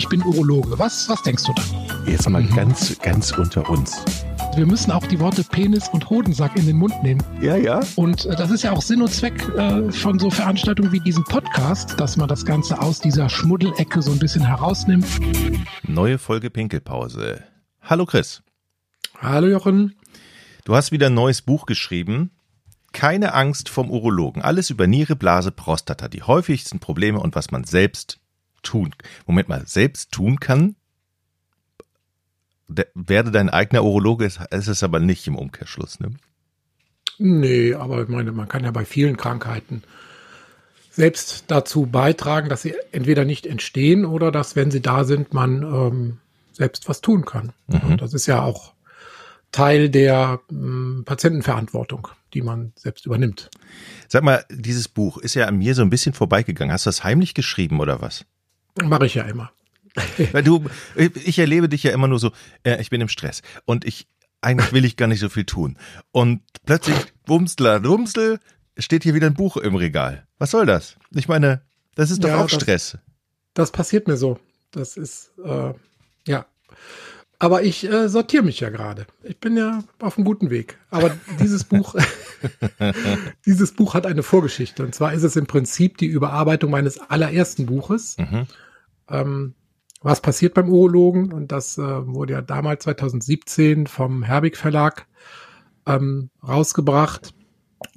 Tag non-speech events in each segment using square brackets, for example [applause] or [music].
ich bin Urologe. Was, was denkst du da? Jetzt mal ganz, ganz unter uns. Wir müssen auch die Worte Penis und Hodensack in den Mund nehmen. Ja, ja. Und äh, das ist ja auch Sinn und Zweck äh, von so Veranstaltungen wie diesem Podcast, dass man das Ganze aus dieser Schmuddelecke so ein bisschen herausnimmt. Neue Folge Pinkelpause. Hallo Chris. Hallo Jochen. Du hast wieder ein neues Buch geschrieben. Keine Angst vom Urologen. Alles über Niere, Blase, Prostata. Die häufigsten Probleme und was man selbst tun. Moment mal, selbst tun kann? De werde dein eigener Urologe, ist, ist es aber nicht im Umkehrschluss, ne? Nee, aber ich meine, man kann ja bei vielen Krankheiten selbst dazu beitragen, dass sie entweder nicht entstehen oder dass, wenn sie da sind, man ähm, selbst was tun kann. Mhm. Und das ist ja auch Teil der ähm, Patientenverantwortung, die man selbst übernimmt. Sag mal, dieses Buch ist ja an mir so ein bisschen vorbeigegangen. Hast du das heimlich geschrieben oder was? Mache ich ja immer. [laughs] Weil du, ich erlebe dich ja immer nur so, äh, ich bin im Stress und ich, eigentlich will ich gar nicht so viel tun. Und plötzlich, Bumsler, Rumsel, steht hier wieder ein Buch im Regal. Was soll das? Ich meine, das ist doch ja, auch das, Stress. Das passiert mir so. Das ist, äh, ja. Aber ich äh, sortiere mich ja gerade. Ich bin ja auf einem guten Weg. Aber dieses Buch, [laughs] dieses Buch hat eine Vorgeschichte. Und zwar ist es im Prinzip die Überarbeitung meines allerersten Buches. Mhm. Ähm, was passiert beim Urologen? Und das äh, wurde ja damals 2017 vom Herbig Verlag ähm, rausgebracht.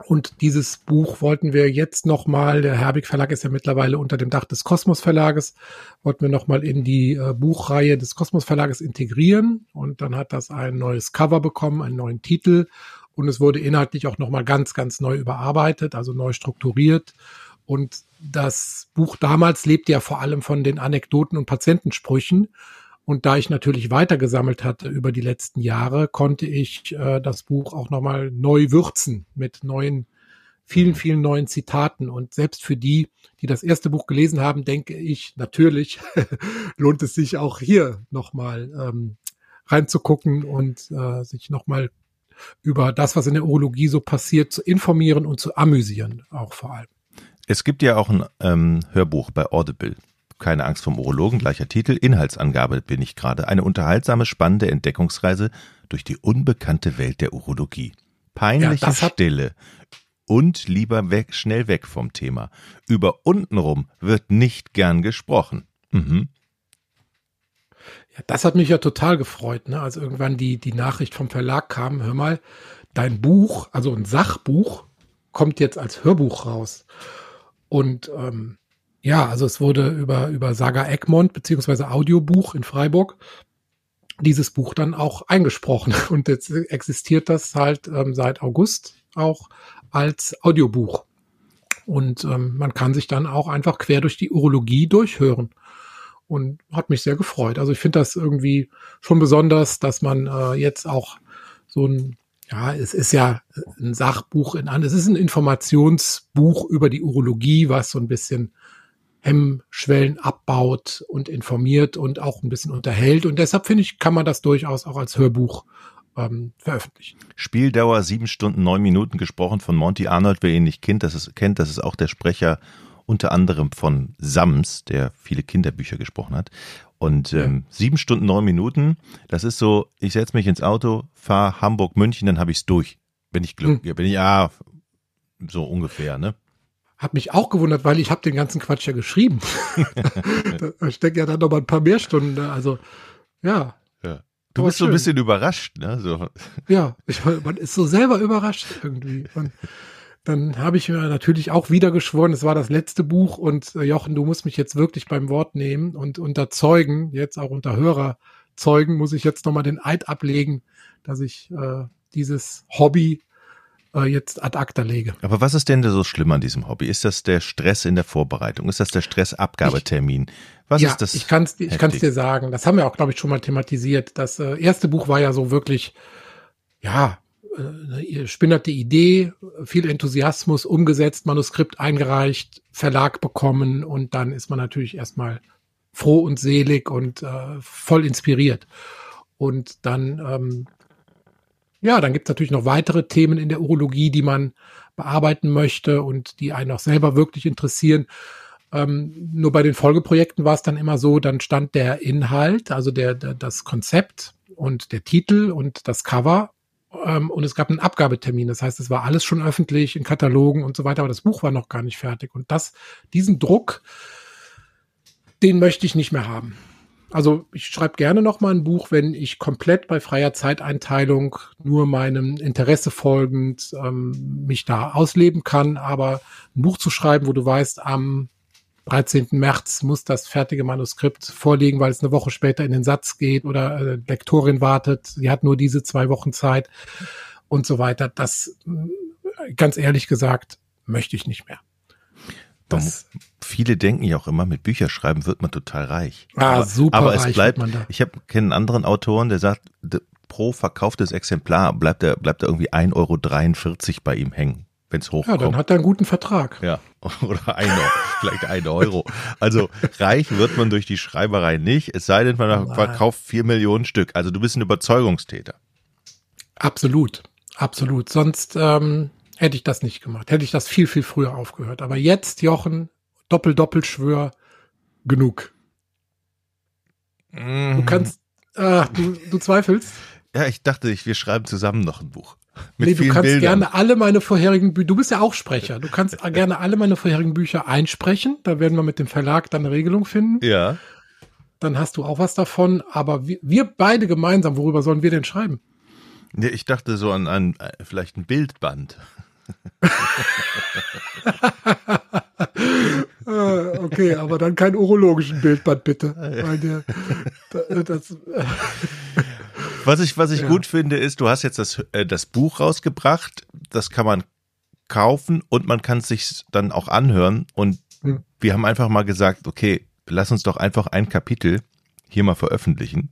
Und dieses Buch wollten wir jetzt nochmal, der Herbig Verlag ist ja mittlerweile unter dem Dach des Kosmos Verlages, wollten wir nochmal in die äh, Buchreihe des Kosmos Verlages integrieren. Und dann hat das ein neues Cover bekommen, einen neuen Titel. Und es wurde inhaltlich auch nochmal ganz, ganz neu überarbeitet, also neu strukturiert. Und das Buch damals lebte ja vor allem von den Anekdoten und Patientensprüchen. Und da ich natürlich weitergesammelt hatte über die letzten Jahre, konnte ich äh, das Buch auch nochmal neu würzen mit neuen, vielen, vielen neuen Zitaten. Und selbst für die, die das erste Buch gelesen haben, denke ich, natürlich [laughs] lohnt es sich auch hier nochmal ähm, reinzugucken und äh, sich nochmal über das, was in der Urologie so passiert, zu informieren und zu amüsieren, auch vor allem. Es gibt ja auch ein ähm, Hörbuch bei Audible. Keine Angst vom Urologen, gleicher Titel, Inhaltsangabe bin ich gerade. Eine unterhaltsame, spannende Entdeckungsreise durch die unbekannte Welt der Urologie. Peinliche ja, Stille und lieber weg, schnell weg vom Thema. Über untenrum wird nicht gern gesprochen. Mhm. Ja, das hat mich ja total gefreut, ne? als irgendwann die, die Nachricht vom Verlag kam, hör mal, dein Buch, also ein Sachbuch, kommt jetzt als Hörbuch raus. Und ähm, ja, also es wurde über, über Saga Egmont beziehungsweise Audiobuch in Freiburg dieses Buch dann auch eingesprochen. [laughs] Und jetzt existiert das halt ähm, seit August auch als Audiobuch. Und ähm, man kann sich dann auch einfach quer durch die Urologie durchhören. Und hat mich sehr gefreut. Also ich finde das irgendwie schon besonders, dass man äh, jetzt auch so ein ja, es ist ja ein Sachbuch in an, es ist ein Informationsbuch über die Urologie, was so ein bisschen Hemmschwellen abbaut und informiert und auch ein bisschen unterhält. Und deshalb finde ich, kann man das durchaus auch als Hörbuch ähm, veröffentlichen. Spieldauer sieben Stunden, neun Minuten gesprochen von Monty Arnold. Wer ihn nicht kennt, das ist, kennt, das ist auch der Sprecher unter anderem von Sams, der viele Kinderbücher gesprochen hat. Und ähm, sieben Stunden, neun Minuten, das ist so, ich setze mich ins Auto, fahre Hamburg, München, dann habe ich es durch. Bin ich glücklich, hm. bin ich, ja, so ungefähr, ne? Hab mich auch gewundert, weil ich habe den ganzen Quatsch ja geschrieben. [laughs] da steckt ja dann noch mal ein paar mehr Stunden. Ne? Also, ja. ja. Du bist schön. so ein bisschen überrascht, ne? So. Ja, ich, man ist so selber überrascht irgendwie. Man, dann habe ich mir natürlich auch wieder geschworen, es war das letzte Buch und äh, Jochen, du musst mich jetzt wirklich beim Wort nehmen und unter Zeugen, jetzt auch unter Hörerzeugen, muss ich jetzt nochmal den Eid ablegen, dass ich äh, dieses Hobby äh, jetzt ad acta lege. Aber was ist denn so schlimm an diesem Hobby? Ist das der Stress in der Vorbereitung? Ist das der Stressabgabetermin? Was ja, ist das? Ich kann es ich kann's dir sagen. Das haben wir auch, glaube ich, schon mal thematisiert. Das äh, erste Buch war ja so wirklich, ja, äh, spinnerte Idee, viel Enthusiasmus, umgesetzt, Manuskript eingereicht, Verlag bekommen und dann ist man natürlich erstmal froh und selig und äh, voll inspiriert. Und dann, ähm, ja, dann gibt es natürlich noch weitere Themen in der Urologie, die man bearbeiten möchte und die einen auch selber wirklich interessieren. Ähm, nur bei den Folgeprojekten war es dann immer so, dann stand der Inhalt, also der, der das Konzept und der Titel und das Cover ähm, und es gab einen Abgabetermin. Das heißt, es war alles schon öffentlich in Katalogen und so weiter, aber das Buch war noch gar nicht fertig. Und das, diesen Druck, den möchte ich nicht mehr haben. Also ich schreibe gerne noch mal ein Buch, wenn ich komplett bei freier Zeiteinteilung nur meinem Interesse folgend ähm, mich da ausleben kann. Aber ein Buch zu schreiben, wo du weißt, am 13. März muss das fertige Manuskript vorliegen, weil es eine Woche später in den Satz geht oder äh, Lektorin wartet, sie hat nur diese zwei Wochen Zeit und so weiter. Das, äh, ganz ehrlich gesagt, möchte ich nicht mehr. Das, viele denken ja auch immer, mit Bücherschreiben wird man total reich. Ah, aber, super aber es bleibt, wird man da. ich habe kenne einen anderen Autoren, der sagt, pro verkauftes Exemplar bleibt er bleibt er irgendwie 1,43 Euro bei ihm hängen, wenn es Ja, hochkommt. dann hat er einen guten Vertrag. Ja, [laughs] oder ein, vielleicht ein Euro. Also reich wird man durch die Schreiberei nicht, es sei denn, man Nein. verkauft vier Millionen Stück. Also du bist ein Überzeugungstäter. Absolut, absolut. Sonst ähm, hätte ich das nicht gemacht. Hätte ich das viel, viel früher aufgehört. Aber jetzt, Jochen, Doppel-Doppel-Schwör, genug. Du kannst, ach, du, du zweifelst? Ja, ich dachte, ich, wir schreiben zusammen noch ein Buch. Mit nee, du kannst Bildern. gerne alle meine vorherigen Bücher, du bist ja auch Sprecher, du kannst [laughs] gerne alle meine vorherigen Bücher einsprechen. Da werden wir mit dem Verlag dann eine Regelung finden. Ja. Dann hast du auch was davon. Aber wir, wir beide gemeinsam, worüber sollen wir denn schreiben? Nee, ich dachte so an, an äh, vielleicht ein Bildband. [laughs] Äh, okay, aber dann kein urologischen Bildband bitte. Weil der, da- das, [laughs] Was ich, was ich Ja. gut finde, ist, du hast jetzt das, äh, das Buch rausgebracht. Das kann man kaufen und man kann es sich dann auch anhören. Und Hm. wir haben einfach mal gesagt, okay, lass uns doch einfach ein Kapitel hier mal veröffentlichen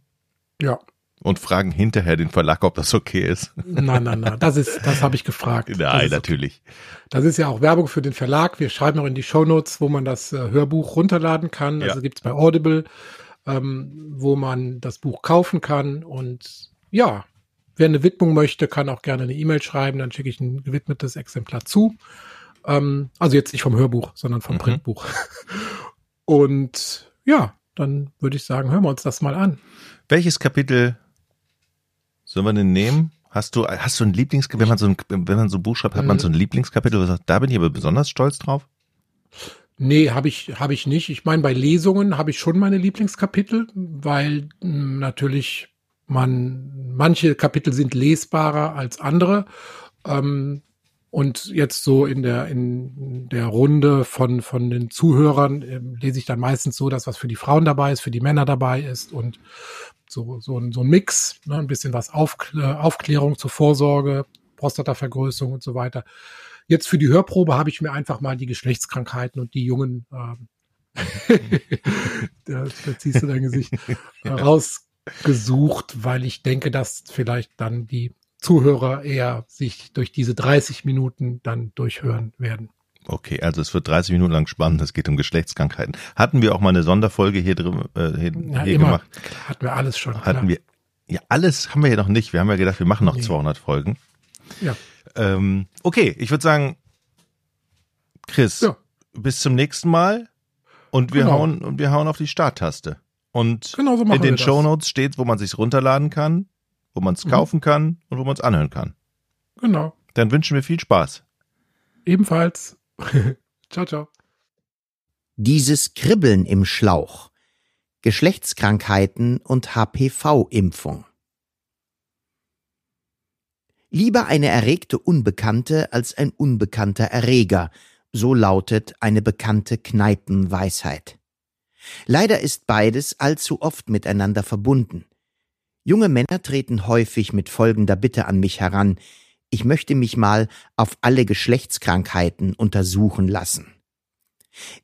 ja, und fragen hinterher den Verlag, ob das okay ist. nein, nein, [laughs] nein, das ist, das habe ich gefragt. das Nein, ist, natürlich. Das ist ja auch Werbung für den Verlag. Wir schreiben auch in die Shownotes, wo man das äh, Hörbuch runterladen kann. Ja. Also gibt's bei Audible, ähm, wo man das Buch kaufen kann. Und ja, wer eine Widmung möchte, kann auch gerne eine E-Mail schreiben. Dann schicke ich ein gewidmetes Exemplar zu. Ähm, also jetzt nicht vom Hörbuch, sondern vom Mhm. Printbuch. [laughs] Und ja, dann würde ich sagen, hören wir uns das mal an. Welches Kapitel sollen wir denn nehmen? Hast du, hast du ein Lieblingskapitel, wenn man so ein, wenn man so ein Buch schreibt, hat man Mhm. so ein Lieblingskapitel, wo sagt, da bin ich aber besonders stolz drauf? Nee, habe ich, hab ich nicht. Ich meine, bei Lesungen habe ich schon meine Lieblingskapitel, weil mh, natürlich man, manche Kapitel sind lesbarer als andere. Ähm, und jetzt so in der, in der Runde von, von den Zuhörern ähm, lese ich dann meistens so, dass was für die Frauen dabei ist, für die Männer dabei ist und so, so, ein, so ein Mix, ne, ein bisschen was Aufklä Aufklärung zur Vorsorge, Prostatavergrößerung und so weiter. Jetzt für die Hörprobe habe ich mir einfach mal die Geschlechtskrankheiten und die jungen, ähm, [laughs] da, da ziehst du dein Gesicht [laughs] äh, rausgesucht, weil ich denke, dass vielleicht dann die Zuhörer eher sich durch diese 30 Minuten dann durchhören werden. Okay, also es wird 30 Minuten lang spannend, es geht um Geschlechtskrankheiten. Hatten wir auch mal eine Sonderfolge hier drin äh, hier, Ja, hier immer. gemacht? Hatten wir alles schon. Hatten klar. wir. Ja, alles haben wir ja noch nicht. Wir haben ja gedacht, wir machen noch Nee. 200 Folgen. Ja. Ähm, okay, ich würde sagen, Chris, Ja. bis zum nächsten Mal und wir Genau. hauen und wir hauen auf die Starttaste. Und Genau so in den wir das. Shownotes steht, wo man sich's runterladen kann, wo man es Mhm. kaufen kann und wo man es anhören kann. Genau. Dann wünschen wir viel Spaß. Ebenfalls. [laughs] ciao, ciao. Dieses Kribbeln im Schlauch. Geschlechtskrankheiten und HPV-Impfung. Lieber eine erregte Unbekannte als ein unbekannter Erreger, so lautet eine bekannte Kneipenweisheit. Leider ist beides allzu oft miteinander verbunden. Junge Männer treten häufig mit folgender Bitte an mich heran, ich möchte mich mal auf alle Geschlechtskrankheiten untersuchen lassen.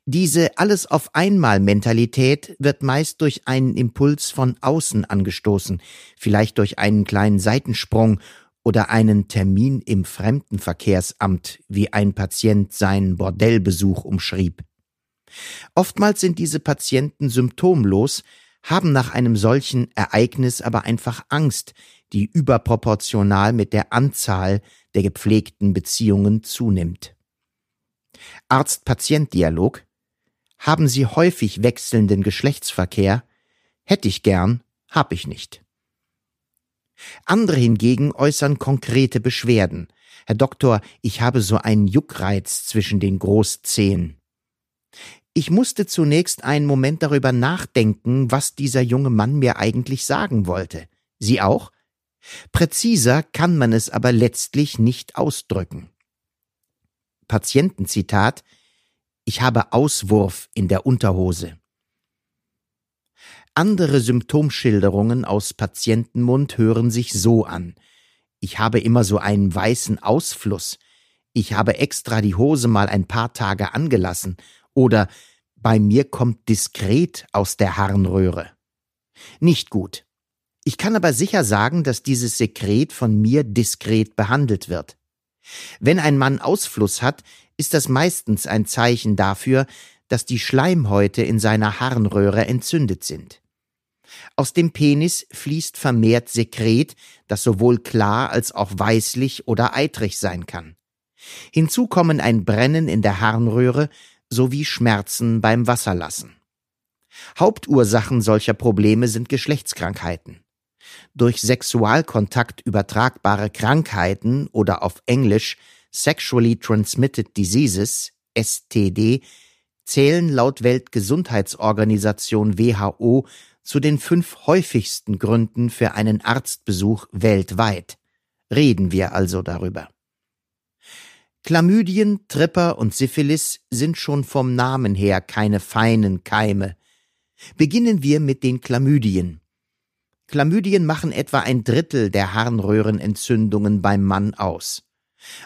Diese alles auf einmal Mentalität wird meist durch einen Impuls von außen angestoßen, vielleicht durch einen kleinen Seitensprung oder einen Termin im Fremdenverkehrsamt, wie ein Patient seinen Bordellbesuch umschrieb. Oftmals sind diese Patienten symptomlos, haben nach einem solchen Ereignis aber einfach Angst, die überproportional mit der Anzahl der gepflegten Beziehungen zunimmt. Arzt-Patient-Dialog Haben Sie häufig wechselnden Geschlechtsverkehr? Hätte ich gern, hab ich nicht. Andere hingegen äußern konkrete Beschwerden. Herr Doktor, ich habe so einen Juckreiz zwischen den Großzehen. Ich musste zunächst einen Moment darüber nachdenken, was dieser junge Mann mir eigentlich sagen wollte. Sie auch? Präziser kann man es aber letztlich nicht ausdrücken. Patientenzitat Ich habe Auswurf in der Unterhose. Andere Symptomschilderungen aus Patientenmund hören sich so an. Ich habe immer so einen weißen Ausfluss. Ich habe extra die Hose mal ein paar Tage angelassen. Oder bei mir kommt diskret aus der Harnröhre. Nicht gut. Ich kann aber sicher sagen, dass dieses Sekret von mir diskret behandelt wird. Wenn ein Mann Ausfluss hat, ist das meistens ein Zeichen dafür, dass die Schleimhäute in seiner Harnröhre entzündet sind. Aus dem Penis fließt vermehrt Sekret, das sowohl klar als auch weißlich oder eitrig sein kann. Hinzu kommen ein Brennen in der Harnröhre sowie Schmerzen beim Wasserlassen. Hauptursachen solcher Probleme sind Geschlechtskrankheiten. Durch Sexualkontakt übertragbare Krankheiten oder auf Englisch Sexually Transmitted Diseases STD zählen laut Weltgesundheitsorganisation WHO zu den fünf häufigsten Gründen für einen Arztbesuch weltweit. Reden wir also darüber. Chlamydien, Tripper und Syphilis sind schon vom Namen her keine feinen Keime. Beginnen wir mit den Chlamydien. Chlamydien machen etwa ein Drittel der Harnröhrenentzündungen beim Mann aus.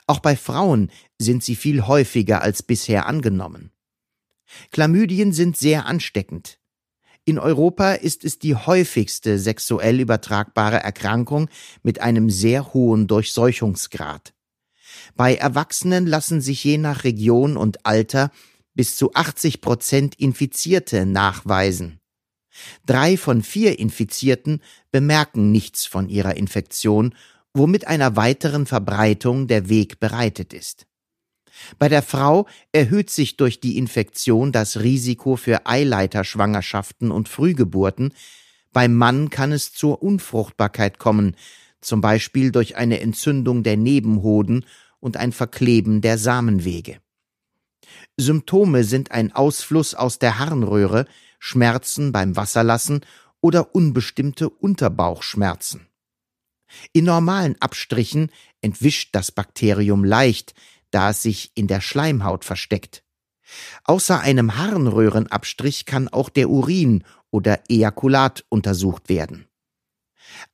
Auch bei Frauen sind sie viel häufiger als bisher angenommen. Chlamydien sind sehr ansteckend. In Europa ist es die häufigste sexuell übertragbare Erkrankung mit einem sehr hohen Durchseuchungsgrad. Bei Erwachsenen lassen sich je nach Region und Alter bis zu 80 Prozent Infizierte nachweisen. Drei von vier Infizierten bemerken nichts von ihrer Infektion, womit einer weiteren Verbreitung der Weg bereitet ist. Bei der Frau erhöht sich durch die Infektion das Risiko für Eileiterschwangerschaften und Frühgeburten, beim Mann kann es zur Unfruchtbarkeit kommen, zum Beispiel durch eine Entzündung der Nebenhoden und ein Verkleben der Samenwege. Symptome sind ein Ausfluss aus der Harnröhre, Schmerzen beim Wasserlassen oder unbestimmte Unterbauchschmerzen. In normalen Abstrichen entwischt das Bakterium leicht, da es sich in der Schleimhaut versteckt. Außer einem Harnröhrenabstrich kann auch der Urin oder Ejakulat untersucht werden.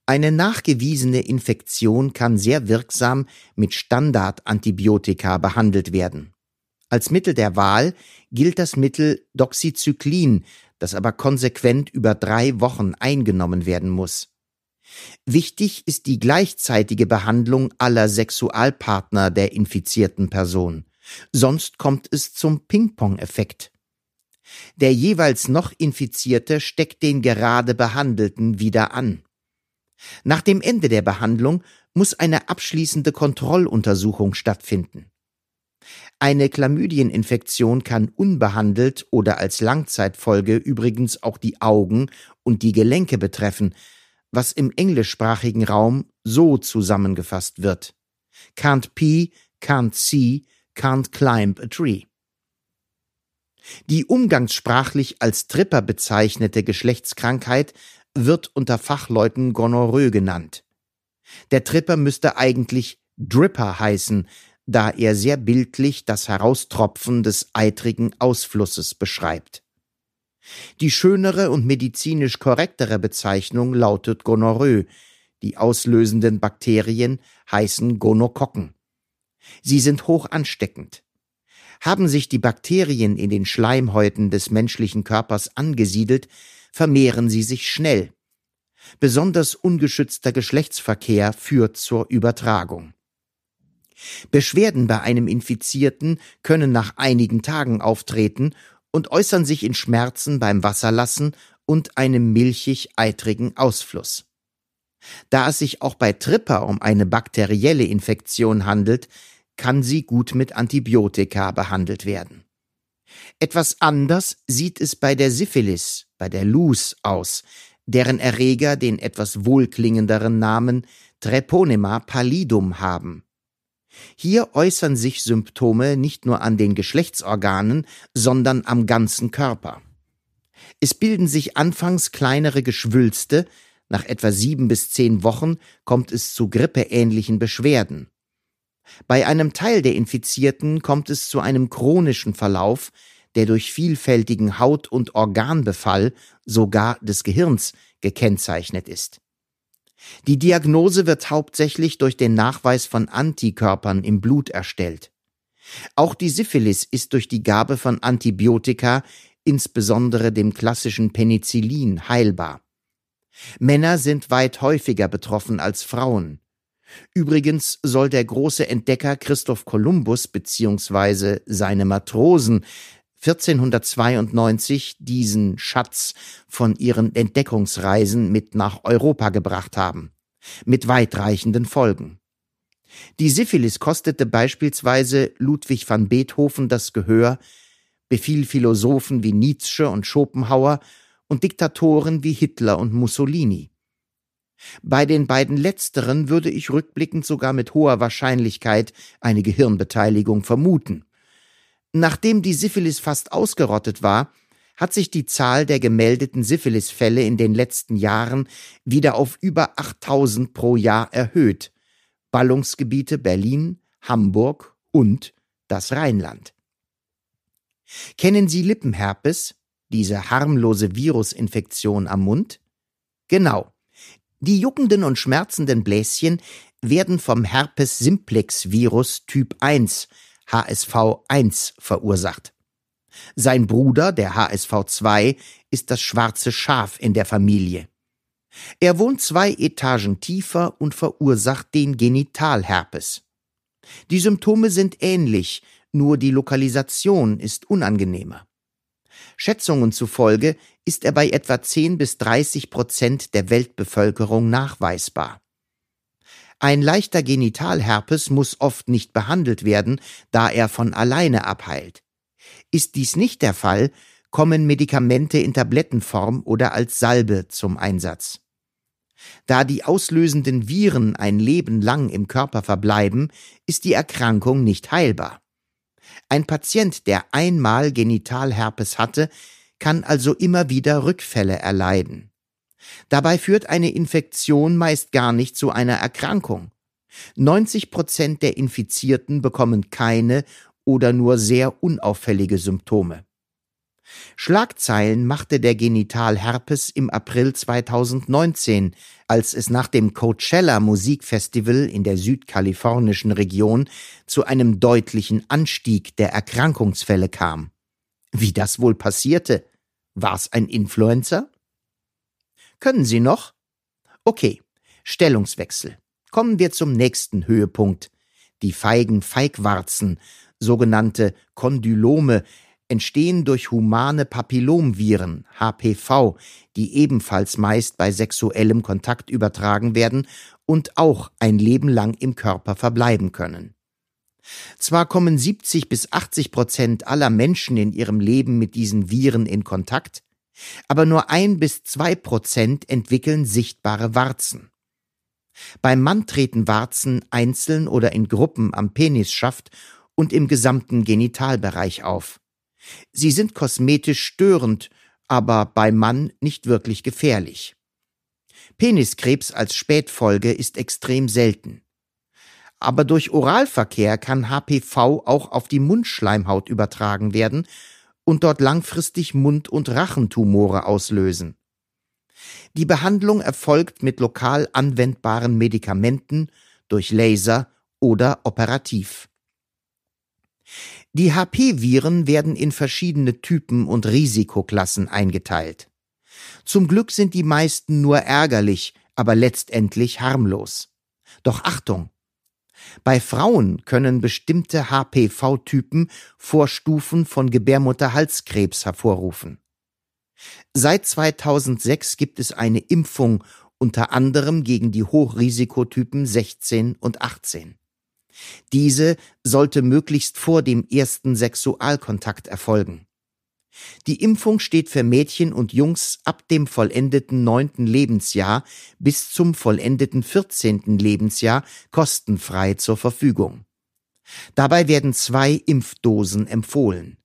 Eine nachgewiesene Infektion kann sehr wirksam mit Standardantibiotika behandelt werden. Als Mittel der Wahl gilt das Mittel Doxycyclin, das aber konsequent über drei Wochen eingenommen werden muss. Wichtig ist die gleichzeitige Behandlung aller Sexualpartner der infizierten Person. Sonst kommt es zum Ping-Pong-Effekt. Der jeweils noch Infizierte steckt den gerade Behandelten wieder an. Nach dem Ende der Behandlung muss eine abschließende Kontrolluntersuchung stattfinden. Eine Chlamydieninfektion kann unbehandelt oder als Langzeitfolge übrigens auch die Augen und die Gelenke betreffen, was im englischsprachigen Raum so zusammengefasst wird. Can't pee, can't see, can't climb a tree. Die umgangssprachlich als Tripper bezeichnete Geschlechtskrankheit wird unter Fachleuten Gonorrhoe genannt. Der Tripper müsste eigentlich Dripper heißen, da er sehr bildlich das Heraustropfen des eitrigen Ausflusses beschreibt. Die schönere und medizinisch korrektere Bezeichnung lautet Gonorrhoe. Die auslösenden Bakterien heißen Gonokokken. Sie sind hoch ansteckend. Haben sich die Bakterien in den Schleimhäuten des menschlichen Körpers angesiedelt, vermehren sie sich schnell. Besonders ungeschützter Geschlechtsverkehr führt zur Übertragung. Beschwerden bei einem Infizierten können nach einigen Tagen auftreten und äußern sich in Schmerzen beim Wasserlassen und einem milchig-eitrigen Ausfluss. Da es sich auch bei Tripper um eine bakterielle Infektion handelt, kann sie gut mit Antibiotika behandelt werden. Etwas anders sieht es bei der Syphilis, bei der Lus aus, deren Erreger den etwas wohlklingenderen Namen Treponema pallidum haben. Hier äußern sich Symptome nicht nur an den Geschlechtsorganen, sondern am ganzen Körper. Es bilden sich anfangs kleinere Geschwülste, nach etwa sieben bis zehn Wochen kommt es zu grippeähnlichen Beschwerden. Bei einem Teil der Infizierten kommt es zu einem chronischen Verlauf, der durch vielfältigen Haut- und Organbefall, sogar des Gehirns, gekennzeichnet ist. Die Diagnose wird hauptsächlich durch den Nachweis von Antikörpern im Blut erstellt. Auch die Syphilis ist durch die Gabe von Antibiotika, insbesondere dem klassischen Penicillin, heilbar. Männer sind weit häufiger betroffen als Frauen. Übrigens soll der große Entdecker Christoph Kolumbus bzw. seine Matrosen 1492 diesen Schatz von ihren Entdeckungsreisen mit nach Europa gebracht haben, mit weitreichenden Folgen. Die Syphilis kostete beispielsweise Ludwig van Beethoven das Gehör, befiel Philosophen wie Nietzsche und Schopenhauer und Diktatoren wie Hitler und Mussolini. Bei den beiden letzteren würde ich rückblickend sogar mit hoher Wahrscheinlichkeit eine Gehirnbeteiligung vermuten. Nachdem die Syphilis fast ausgerottet war, hat sich die Zahl der gemeldeten Syphilisfälle in den letzten Jahren wieder auf über 8000 pro Jahr erhöht. Ballungsgebiete Berlin, Hamburg und das Rheinland. Kennen Sie Lippenherpes, diese harmlose Virusinfektion am Mund? Genau. Die juckenden und schmerzenden Bläschen werden vom Herpes simplex Virus Typ 1 HSV1 verursacht. Sein Bruder, der HSV2, ist das schwarze Schaf in der Familie. Er wohnt zwei Etagen tiefer und verursacht den Genitalherpes. Die Symptome sind ähnlich, nur die Lokalisation ist unangenehmer. Schätzungen zufolge ist er bei etwa 10 bis 30 Prozent der Weltbevölkerung nachweisbar. Ein leichter Genitalherpes muss oft nicht behandelt werden, da er von alleine abheilt. Ist dies nicht der Fall, kommen Medikamente in Tablettenform oder als Salbe zum Einsatz. Da die auslösenden Viren ein Leben lang im Körper verbleiben, ist die Erkrankung nicht heilbar. Ein Patient, der einmal Genitalherpes hatte, kann also immer wieder Rückfälle erleiden. Dabei führt eine Infektion meist gar nicht zu einer Erkrankung. 90 Prozent der Infizierten bekommen keine oder nur sehr unauffällige Symptome. Schlagzeilen machte der Genitalherpes im April 2019, als es nach dem Coachella Musikfestival in der südkalifornischen Region zu einem deutlichen Anstieg der Erkrankungsfälle kam. Wie das wohl passierte? War's ein Influencer? Können Sie noch? Okay, Stellungswechsel. Kommen wir zum nächsten Höhepunkt. Die feigen Feigwarzen, sogenannte Kondylome, entstehen durch humane Papillomviren, HPV, die ebenfalls meist bei sexuellem Kontakt übertragen werden und auch ein Leben lang im Körper verbleiben können. Zwar kommen 70 bis 80 Prozent aller Menschen in ihrem Leben mit diesen Viren in Kontakt, aber nur ein bis zwei Prozent entwickeln sichtbare Warzen. Beim Mann treten Warzen einzeln oder in Gruppen am Penisschaft und im gesamten Genitalbereich auf. Sie sind kosmetisch störend, aber beim Mann nicht wirklich gefährlich. Peniskrebs als Spätfolge ist extrem selten. Aber durch Oralverkehr kann HPV auch auf die Mundschleimhaut übertragen werden und dort langfristig Mund- und Rachentumore auslösen. Die Behandlung erfolgt mit lokal anwendbaren Medikamenten, durch Laser oder operativ. Die HP-Viren werden in verschiedene Typen und Risikoklassen eingeteilt. Zum Glück sind die meisten nur ärgerlich, aber letztendlich harmlos. Doch Achtung! Bei Frauen können bestimmte HPV-Typen Vorstufen von Gebärmutterhalskrebs hervorrufen. Seit 2006 gibt es eine Impfung unter anderem gegen die Hochrisikotypen 16 und 18. Diese sollte möglichst vor dem ersten Sexualkontakt erfolgen. Die Impfung steht für Mädchen und Jungs ab dem vollendeten neunten Lebensjahr bis zum vollendeten vierzehnten Lebensjahr kostenfrei zur Verfügung. Dabei werden zwei Impfdosen empfohlen.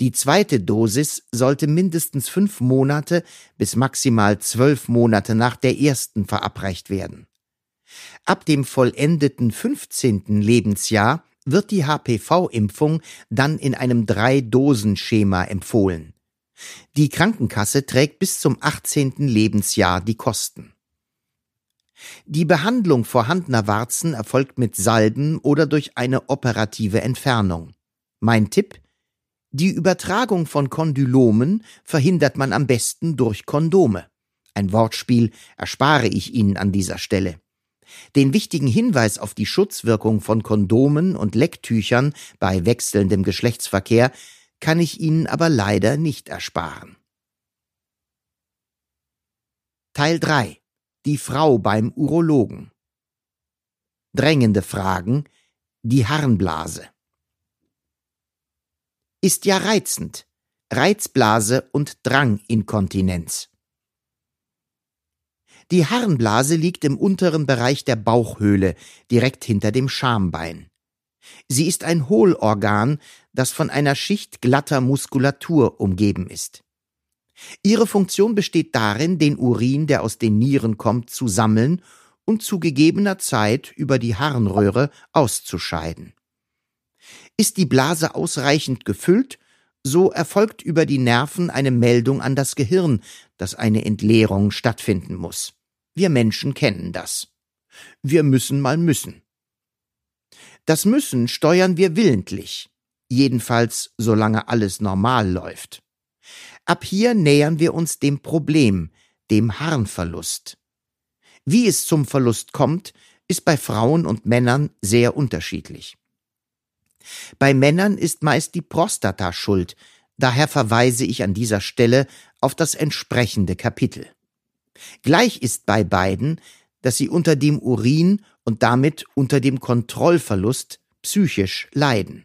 Die zweite Dosis sollte mindestens fünf Monate bis maximal zwölf Monate nach der ersten verabreicht werden. Ab dem vollendeten 15. Lebensjahr wird die HPV-Impfung dann in einem Drei-Dosen-Schema empfohlen. Die Krankenkasse trägt bis zum 18. Lebensjahr die Kosten. Die Behandlung vorhandener Warzen erfolgt mit Salben oder durch eine operative Entfernung. Mein Tipp? Die Übertragung von Kondylomen verhindert man am besten durch Kondome. Ein Wortspiel erspare ich Ihnen an dieser Stelle. Den wichtigen Hinweis auf die Schutzwirkung von Kondomen und Lecktüchern bei wechselndem Geschlechtsverkehr kann ich Ihnen aber leider nicht ersparen. Teil 3 Die Frau beim Urologen. Drängende Fragen. Die Harnblase. Ist ja reizend. Reizblase und Dranginkontinenz die Harnblase liegt im unteren Bereich der Bauchhöhle, direkt hinter dem Schambein. Sie ist ein Hohlorgan, das von einer Schicht glatter Muskulatur umgeben ist. Ihre Funktion besteht darin, den Urin, der aus den Nieren kommt, zu sammeln und zu gegebener Zeit über die Harnröhre auszuscheiden. Ist die Blase ausreichend gefüllt, so erfolgt über die Nerven eine Meldung an das Gehirn, dass eine Entleerung stattfinden muss. Wir Menschen kennen das. Wir müssen mal müssen. Das Müssen steuern wir willentlich, jedenfalls solange alles normal läuft. Ab hier nähern wir uns dem Problem, dem Harnverlust. Wie es zum Verlust kommt, ist bei Frauen und Männern sehr unterschiedlich. Bei Männern ist meist die Prostata schuld, daher verweise ich an dieser Stelle auf das entsprechende Kapitel. Gleich ist bei beiden, dass sie unter dem Urin und damit unter dem Kontrollverlust psychisch leiden.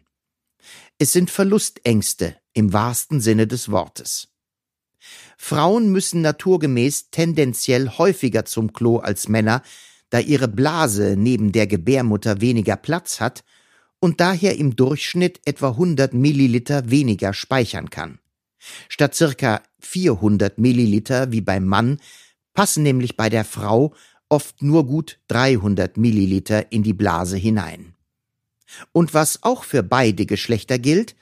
Es sind Verlustängste im wahrsten Sinne des Wortes. Frauen müssen naturgemäß tendenziell häufiger zum Klo als Männer, da ihre Blase neben der Gebärmutter weniger Platz hat und daher im Durchschnitt etwa 100 Milliliter weniger speichern kann. Statt circa 400 Milliliter wie beim Mann passen nämlich bei der Frau oft nur gut 300 Milliliter in die Blase hinein. Und was auch für beide Geschlechter gilt,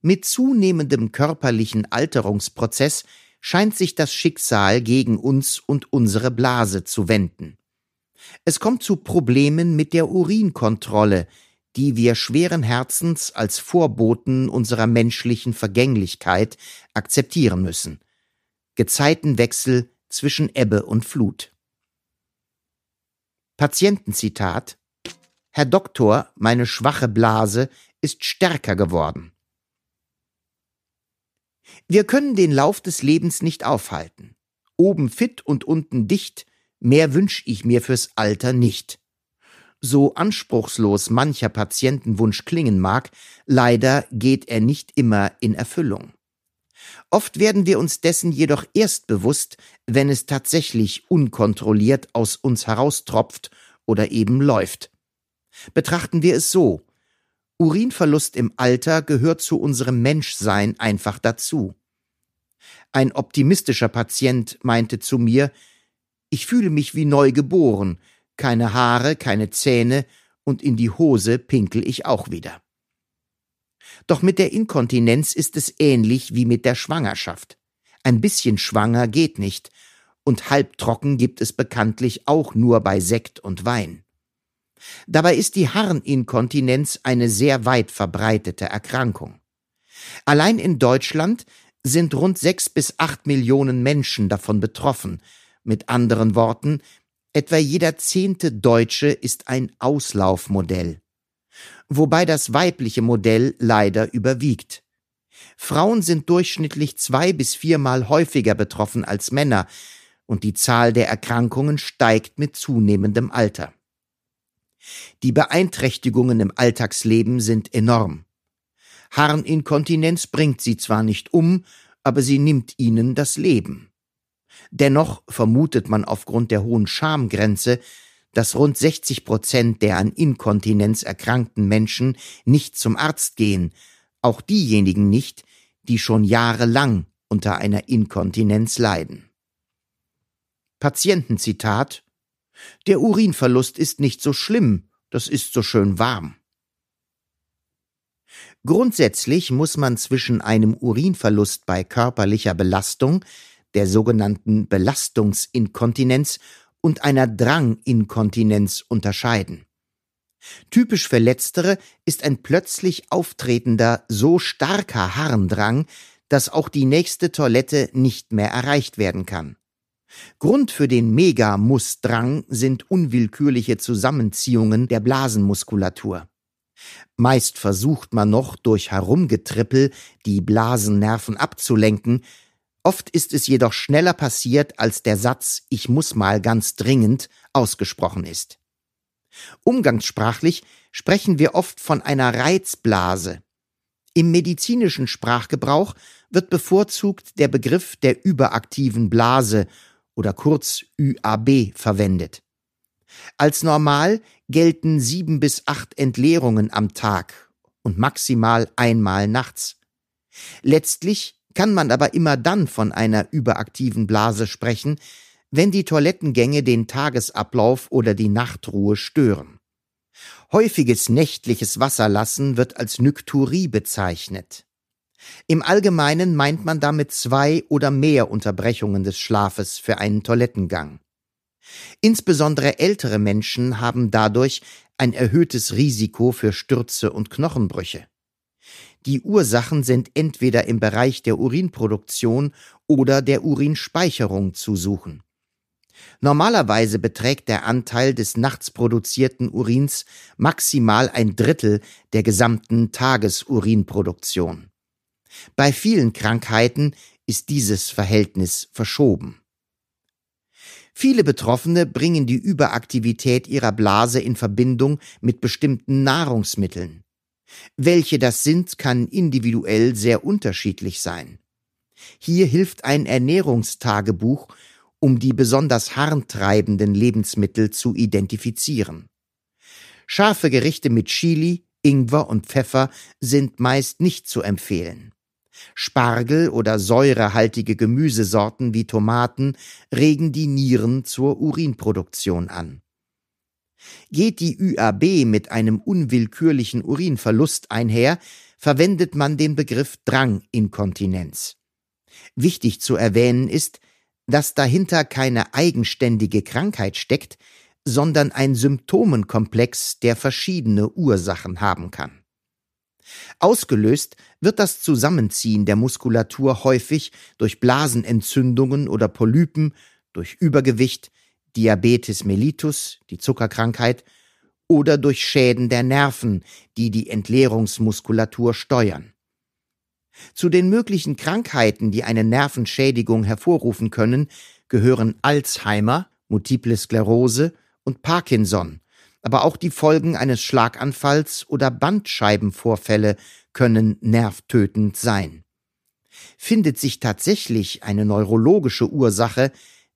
mit zunehmendem körperlichen Alterungsprozess scheint sich das Schicksal gegen uns und unsere Blase zu wenden. Es kommt zu Problemen mit der Urinkontrolle, die wir schweren Herzens als Vorboten unserer menschlichen Vergänglichkeit akzeptieren müssen. Gezeitenwechsel zwischen Ebbe und Flut. Patientenzitat Herr Doktor, meine schwache Blase ist stärker geworden. Wir können den Lauf des Lebens nicht aufhalten. Oben fit und unten dicht, mehr wünsch ich mir fürs Alter nicht. So anspruchslos mancher Patientenwunsch klingen mag, leider geht er nicht immer in Erfüllung. Oft werden wir uns dessen jedoch erst bewusst, wenn es tatsächlich unkontrolliert aus uns heraustropft oder eben läuft. Betrachten wir es so. Urinverlust im Alter gehört zu unserem Menschsein einfach dazu. Ein optimistischer Patient meinte zu mir, ich fühle mich wie neu geboren, keine Haare, keine Zähne und in die Hose pinkel ich auch wieder. Doch mit der Inkontinenz ist es ähnlich wie mit der Schwangerschaft. Ein bisschen schwanger geht nicht, und halbtrocken gibt es bekanntlich auch nur bei Sekt und Wein. Dabei ist die Harninkontinenz eine sehr weit verbreitete Erkrankung. Allein in Deutschland sind rund sechs bis acht Millionen Menschen davon betroffen. Mit anderen Worten, etwa jeder zehnte Deutsche ist ein Auslaufmodell wobei das weibliche Modell leider überwiegt. Frauen sind durchschnittlich zwei bis viermal häufiger betroffen als Männer, und die Zahl der Erkrankungen steigt mit zunehmendem Alter. Die Beeinträchtigungen im Alltagsleben sind enorm. Harninkontinenz bringt sie zwar nicht um, aber sie nimmt ihnen das Leben. Dennoch vermutet man aufgrund der hohen Schamgrenze, dass rund 60 Prozent der an Inkontinenz erkrankten Menschen nicht zum Arzt gehen, auch diejenigen nicht, die schon jahrelang unter einer Inkontinenz leiden. Patientenzitat Der Urinverlust ist nicht so schlimm, das ist so schön warm. Grundsätzlich muss man zwischen einem Urinverlust bei körperlicher Belastung, der sogenannten Belastungsinkontinenz, und einer Dranginkontinenz unterscheiden. Typisch für letztere ist ein plötzlich auftretender, so starker Harndrang, dass auch die nächste Toilette nicht mehr erreicht werden kann. Grund für den Megamussdrang sind unwillkürliche Zusammenziehungen der Blasenmuskulatur. Meist versucht man noch durch Herumgetrippel die Blasennerven abzulenken, oft ist es jedoch schneller passiert, als der Satz Ich muss mal ganz dringend ausgesprochen ist. Umgangssprachlich sprechen wir oft von einer Reizblase. Im medizinischen Sprachgebrauch wird bevorzugt der Begriff der überaktiven Blase oder kurz ÜAB verwendet. Als normal gelten sieben bis acht Entleerungen am Tag und maximal einmal nachts. Letztlich kann man aber immer dann von einer überaktiven Blase sprechen, wenn die Toilettengänge den Tagesablauf oder die Nachtruhe stören. Häufiges nächtliches Wasserlassen wird als Nykturie bezeichnet. Im Allgemeinen meint man damit zwei oder mehr Unterbrechungen des Schlafes für einen Toilettengang. Insbesondere ältere Menschen haben dadurch ein erhöhtes Risiko für Stürze und Knochenbrüche. Die Ursachen sind entweder im Bereich der Urinproduktion oder der Urinspeicherung zu suchen. Normalerweise beträgt der Anteil des nachts produzierten Urins maximal ein Drittel der gesamten Tagesurinproduktion. Bei vielen Krankheiten ist dieses Verhältnis verschoben. Viele Betroffene bringen die Überaktivität ihrer Blase in Verbindung mit bestimmten Nahrungsmitteln. Welche das sind, kann individuell sehr unterschiedlich sein. Hier hilft ein Ernährungstagebuch um die besonders harntreibenden Lebensmittel zu identifizieren. Scharfe Gerichte mit Chili, Ingwer und Pfeffer sind meist nicht zu empfehlen. Spargel oder säurehaltige Gemüsesorten wie Tomaten regen die Nieren zur Urinproduktion an. Geht die ÜAB mit einem unwillkürlichen Urinverlust einher, verwendet man den Begriff Dranginkontinenz. Wichtig zu erwähnen ist, dass dahinter keine eigenständige Krankheit steckt, sondern ein Symptomenkomplex, der verschiedene Ursachen haben kann. Ausgelöst wird das Zusammenziehen der Muskulatur häufig durch Blasenentzündungen oder Polypen, durch Übergewicht, Diabetes mellitus, die Zuckerkrankheit, oder durch Schäden der Nerven, die die Entleerungsmuskulatur steuern. Zu den möglichen Krankheiten, die eine Nervenschädigung hervorrufen können, gehören Alzheimer, Multiple Sklerose und Parkinson, aber auch die Folgen eines Schlaganfalls oder Bandscheibenvorfälle können nervtötend sein. Findet sich tatsächlich eine neurologische Ursache,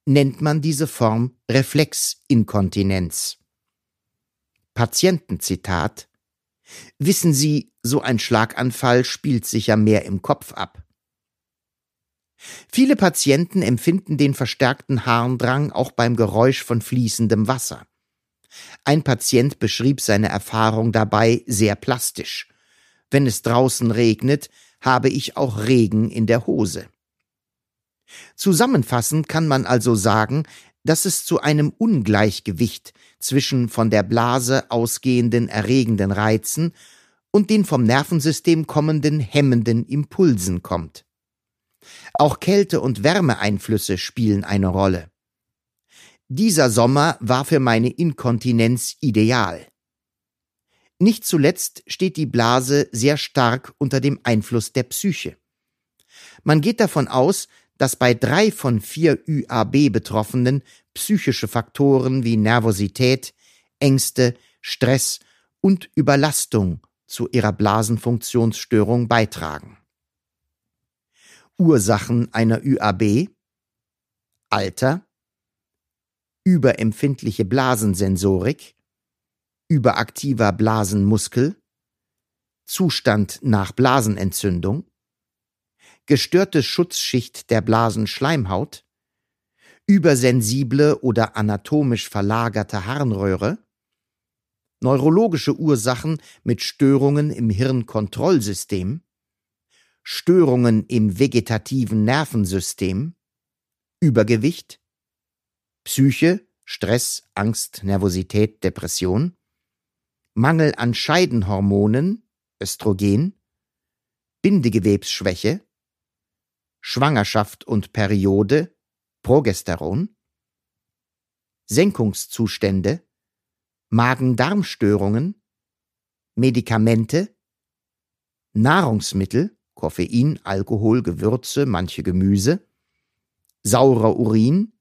nennt man diese Form Reflexinkontinenz. Patientenzitat Wissen Sie, so ein Schlaganfall spielt sich ja mehr im Kopf ab. Viele Patienten empfinden den verstärkten Harndrang auch beim Geräusch von fließendem Wasser. Ein Patient beschrieb seine Erfahrung dabei sehr plastisch. Wenn es draußen regnet, habe ich auch Regen in der Hose. Zusammenfassend kann man also sagen, dass es zu einem Ungleichgewicht zwischen von der Blase ausgehenden erregenden Reizen und den vom Nervensystem kommenden hemmenden Impulsen kommt. Auch Kälte- und Wärmeeinflüsse spielen eine Rolle. Dieser Sommer war für meine Inkontinenz ideal. Nicht zuletzt steht die Blase sehr stark unter dem Einfluss der Psyche. Man geht davon aus, dass bei drei von vier ÜAB-Betroffenen psychische Faktoren wie Nervosität, Ängste, Stress und Überlastung zu ihrer Blasenfunktionsstörung beitragen. Ursachen einer ÜAB Alter, überempfindliche Blasensensorik, überaktiver Blasenmuskel, Zustand nach Blasenentzündung, gestörte Schutzschicht der Blasenschleimhaut, übersensible oder anatomisch verlagerte Harnröhre, neurologische Ursachen mit Störungen im Hirnkontrollsystem, Störungen im vegetativen Nervensystem, Übergewicht, Psyche, Stress, Angst, Nervosität, Depression, Mangel an Scheidenhormonen, Östrogen, Bindegewebsschwäche, Schwangerschaft und Periode, Progesteron, Senkungszustände, Magen-Darm-Störungen, Medikamente, Nahrungsmittel, Koffein, Alkohol, Gewürze, manche Gemüse, saurer Urin,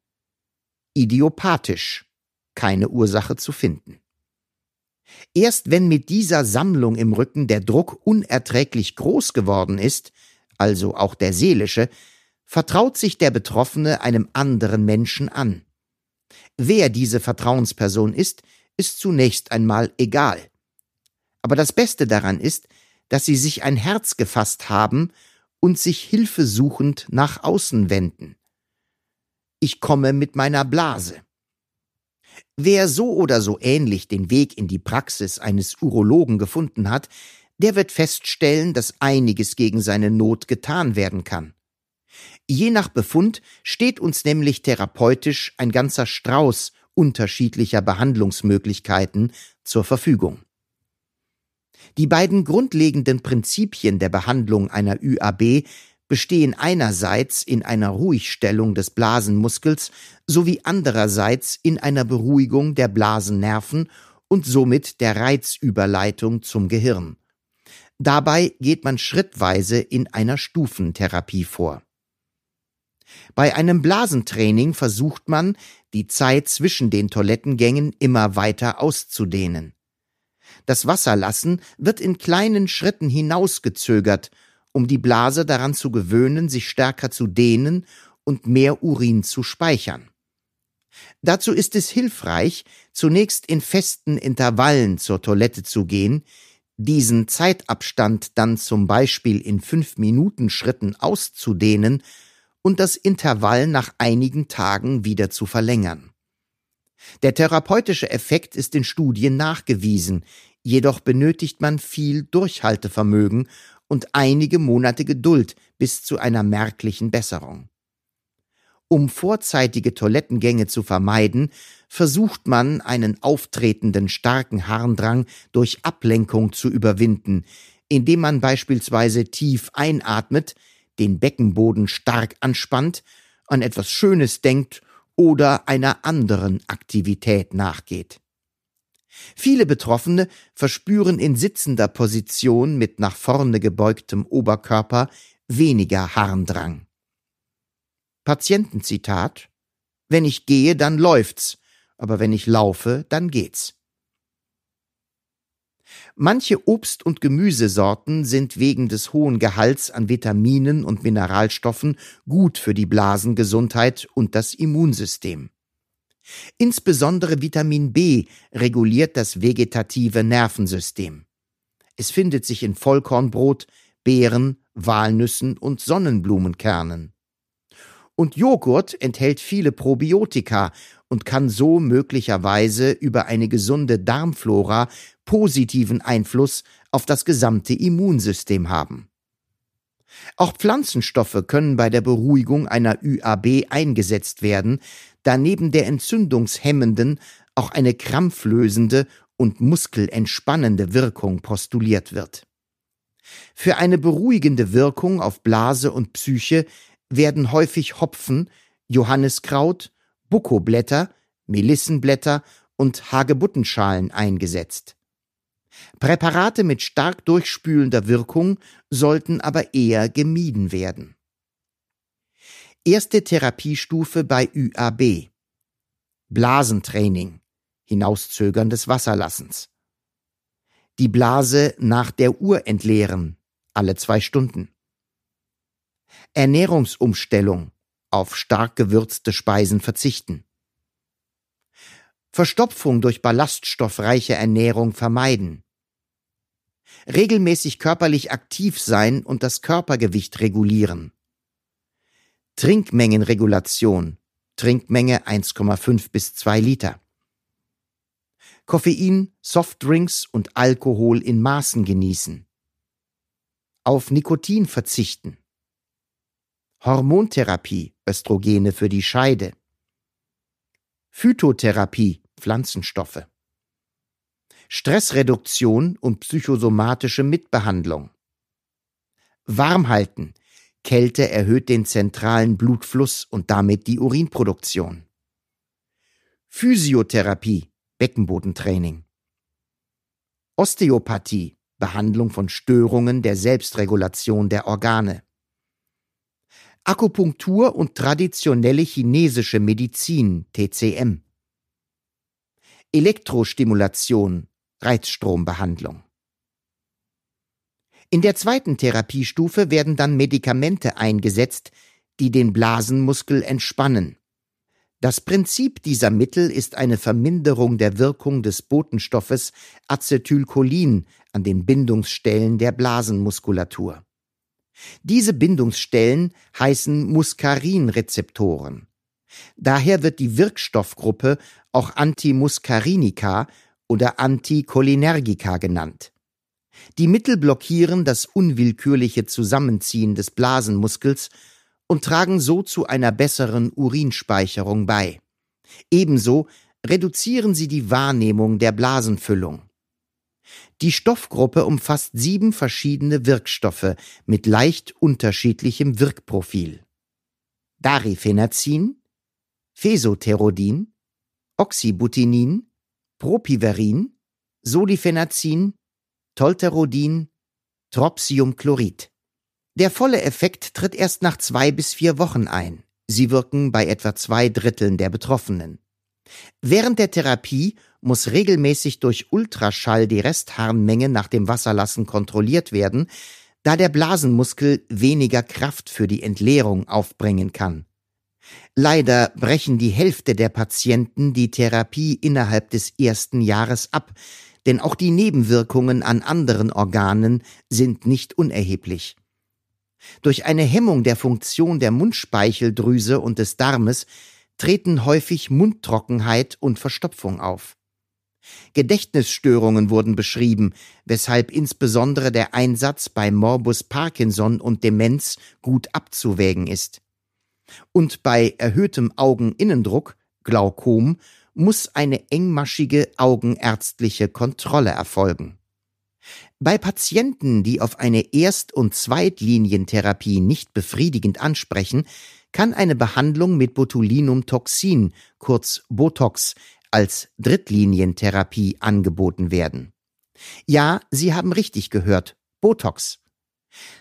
idiopathisch, keine Ursache zu finden. Erst wenn mit dieser Sammlung im Rücken der Druck unerträglich groß geworden ist, also auch der seelische, vertraut sich der Betroffene einem anderen Menschen an. Wer diese Vertrauensperson ist, ist zunächst einmal egal. Aber das Beste daran ist, dass sie sich ein Herz gefasst haben und sich hilfesuchend nach außen wenden. Ich komme mit meiner Blase. Wer so oder so ähnlich den Weg in die Praxis eines Urologen gefunden hat, der wird feststellen, dass einiges gegen seine Not getan werden kann. Je nach Befund steht uns nämlich therapeutisch ein ganzer Strauß unterschiedlicher Behandlungsmöglichkeiten zur Verfügung. Die beiden grundlegenden Prinzipien der Behandlung einer ÜAB bestehen einerseits in einer Ruhigstellung des Blasenmuskels sowie andererseits in einer Beruhigung der Blasennerven und somit der Reizüberleitung zum Gehirn. Dabei geht man schrittweise in einer Stufentherapie vor. Bei einem Blasentraining versucht man, die Zeit zwischen den Toilettengängen immer weiter auszudehnen. Das Wasserlassen wird in kleinen Schritten hinausgezögert um die Blase daran zu gewöhnen, sich stärker zu dehnen und mehr Urin zu speichern. Dazu ist es hilfreich, zunächst in festen Intervallen zur Toilette zu gehen, diesen Zeitabstand dann zum Beispiel in fünf Minuten Schritten auszudehnen und das Intervall nach einigen Tagen wieder zu verlängern. Der therapeutische Effekt ist in Studien nachgewiesen, jedoch benötigt man viel Durchhaltevermögen und einige Monate Geduld bis zu einer merklichen Besserung. Um vorzeitige Toilettengänge zu vermeiden, versucht man, einen auftretenden starken Harndrang durch Ablenkung zu überwinden, indem man beispielsweise tief einatmet, den Beckenboden stark anspannt, an etwas Schönes denkt oder einer anderen Aktivität nachgeht. Viele Betroffene verspüren in sitzender Position mit nach vorne gebeugtem Oberkörper weniger Harndrang. Patientenzitat Wenn ich gehe, dann läuft's, aber wenn ich laufe, dann geht's. Manche Obst- und Gemüsesorten sind wegen des hohen Gehalts an Vitaminen und Mineralstoffen gut für die Blasengesundheit und das Immunsystem. Insbesondere Vitamin B reguliert das vegetative Nervensystem. Es findet sich in Vollkornbrot, Beeren, Walnüssen und Sonnenblumenkernen. Und Joghurt enthält viele Probiotika und kann so möglicherweise über eine gesunde Darmflora positiven Einfluss auf das gesamte Immunsystem haben. Auch Pflanzenstoffe können bei der Beruhigung einer ÜAB eingesetzt werden, da neben der entzündungshemmenden auch eine krampflösende und muskelentspannende Wirkung postuliert wird. Für eine beruhigende Wirkung auf Blase und Psyche werden häufig Hopfen, Johanniskraut, Bukoblätter, Melissenblätter und Hagebuttenschalen eingesetzt. Präparate mit stark durchspülender Wirkung sollten aber eher gemieden werden. Erste Therapiestufe bei ÜAB. Blasentraining, Hinauszögern des Wasserlassens. Die Blase nach der Uhr entleeren, alle zwei Stunden. Ernährungsumstellung, auf stark gewürzte Speisen verzichten. Verstopfung durch ballaststoffreiche Ernährung vermeiden. Regelmäßig körperlich aktiv sein und das Körpergewicht regulieren. Trinkmengenregulation. Trinkmenge 1,5 bis 2 Liter. Koffein, Softdrinks und Alkohol in Maßen genießen. Auf Nikotin verzichten. Hormontherapie, Östrogene für die Scheide. Phytotherapie, Pflanzenstoffe. Stressreduktion und psychosomatische Mitbehandlung. Warmhalten, Kälte erhöht den zentralen Blutfluss und damit die Urinproduktion. Physiotherapie, Beckenbodentraining. Osteopathie, Behandlung von Störungen der Selbstregulation der Organe. Akupunktur und traditionelle chinesische Medizin, TCM. Elektrostimulation, Reizstrombehandlung. In der zweiten Therapiestufe werden dann Medikamente eingesetzt, die den Blasenmuskel entspannen. Das Prinzip dieser Mittel ist eine Verminderung der Wirkung des Botenstoffes Acetylcholin an den Bindungsstellen der Blasenmuskulatur. Diese Bindungsstellen heißen Muskarinrezeptoren. Daher wird die Wirkstoffgruppe auch Antimuskarinika oder Anticholinergika genannt. Die Mittel blockieren das unwillkürliche Zusammenziehen des Blasenmuskels und tragen so zu einer besseren Urinspeicherung bei. Ebenso reduzieren sie die Wahrnehmung der Blasenfüllung. Die Stoffgruppe umfasst sieben verschiedene Wirkstoffe mit leicht unterschiedlichem Wirkprofil. Darifenazin, Fesoterodin, Oxybutinin, Propiverin, Solifenazin, Tolterodin, Tropsiumchlorid. Der volle Effekt tritt erst nach zwei bis vier Wochen ein. Sie wirken bei etwa zwei Dritteln der Betroffenen. Während der Therapie muss regelmäßig durch Ultraschall die Restharnmenge nach dem Wasserlassen kontrolliert werden, da der Blasenmuskel weniger Kraft für die Entleerung aufbringen kann. Leider brechen die Hälfte der Patienten die Therapie innerhalb des ersten Jahres ab, denn auch die Nebenwirkungen an anderen Organen sind nicht unerheblich. Durch eine Hemmung der Funktion der Mundspeicheldrüse und des Darmes treten häufig Mundtrockenheit und Verstopfung auf. Gedächtnisstörungen wurden beschrieben, weshalb insbesondere der Einsatz bei Morbus Parkinson und Demenz gut abzuwägen ist. Und bei erhöhtem Augeninnendruck, Glaukom, muss eine engmaschige augenärztliche Kontrolle erfolgen. Bei Patienten, die auf eine Erst- und Zweitlinientherapie nicht befriedigend ansprechen, kann eine Behandlung mit Botulinumtoxin, kurz Botox, als Drittlinientherapie angeboten werden. Ja, Sie haben richtig gehört, Botox.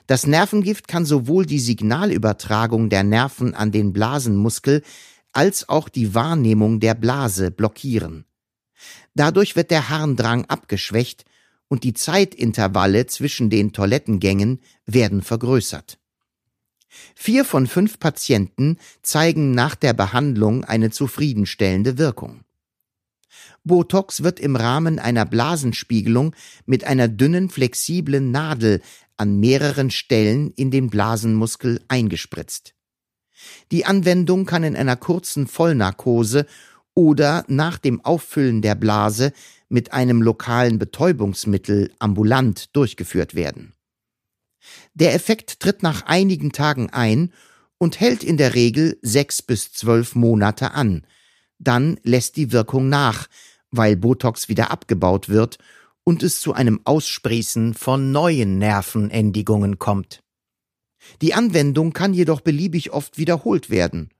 Das Nervengift kann sowohl die Signalübertragung der Nerven an den Blasenmuskel als auch die Wahrnehmung der Blase blockieren. Dadurch wird der Harndrang abgeschwächt und die Zeitintervalle zwischen den Toilettengängen werden vergrößert. Vier von fünf Patienten zeigen nach der Behandlung eine zufriedenstellende Wirkung. Botox wird im Rahmen einer Blasenspiegelung mit einer dünnen, flexiblen Nadel an mehreren Stellen in den Blasenmuskel eingespritzt. Die Anwendung kann in einer kurzen Vollnarkose oder nach dem Auffüllen der Blase mit einem lokalen Betäubungsmittel ambulant durchgeführt werden. Der Effekt tritt nach einigen Tagen ein und hält in der Regel sechs bis zwölf Monate an. Dann lässt die Wirkung nach, weil Botox wieder abgebaut wird und es zu einem Aussprießen von neuen Nervenendigungen kommt. Die Anwendung kann jedoch beliebig oft wiederholt werden.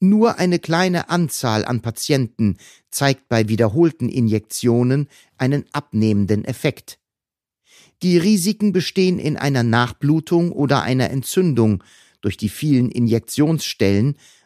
Nur eine kleine Anzahl an Patienten zeigt bei wiederholten Injektionen einen abnehmenden Effekt. Die Risiken bestehen in einer Nachblutung oder einer Entzündung durch die vielen Injektionsstellen